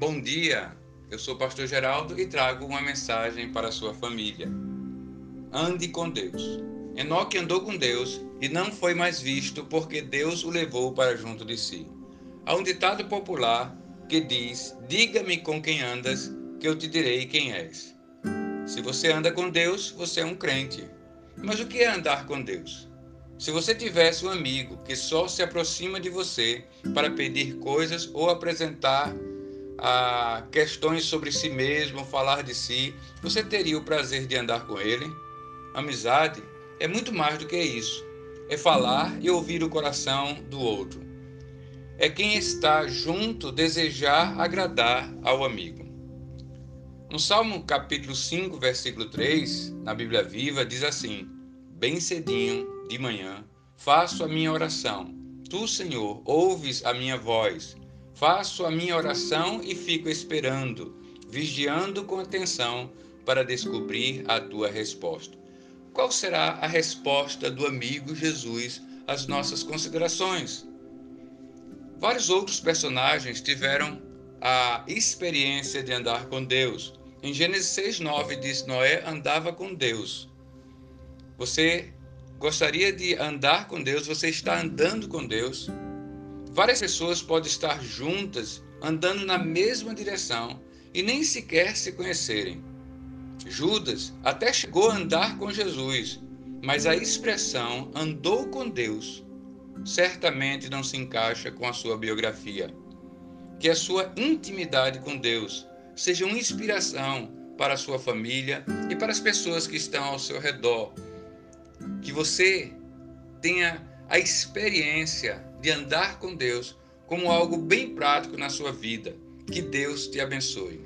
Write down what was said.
Bom dia, eu sou o pastor Geraldo e trago uma mensagem para a sua família. Ande com Deus. Enoque andou com Deus e não foi mais visto porque Deus o levou para junto de si. Há um ditado popular que diz: Diga-me com quem andas, que eu te direi quem és. Se você anda com Deus, você é um crente. Mas o que é andar com Deus? Se você tivesse um amigo que só se aproxima de você para pedir coisas ou apresentar ah, questões sobre si mesmo, falar de si, você teria o prazer de andar com ele? Amizade é muito mais do que isso. É falar e ouvir o coração do outro. É quem está junto desejar agradar ao amigo. No Salmo capítulo 5, versículo 3, na Bíblia Viva, diz assim: Bem cedinho, de manhã, faço a minha oração. Tu, Senhor, ouves a minha voz. Faço a minha oração e fico esperando, vigiando com atenção para descobrir a tua resposta. Qual será a resposta do amigo Jesus às nossas considerações? Vários outros personagens tiveram a experiência de andar com Deus. Em Gênesis 6:9 diz: Noé andava com Deus. Você gostaria de andar com Deus, você está andando com Deus. Várias pessoas podem estar juntas, andando na mesma direção e nem sequer se conhecerem. Judas até chegou a andar com Jesus, mas a expressão andou com Deus certamente não se encaixa com a sua biografia. Que a sua intimidade com Deus seja uma inspiração para a sua família e para as pessoas que estão ao seu redor que você tenha a experiência de andar com Deus como algo bem prático na sua vida. Que Deus te abençoe.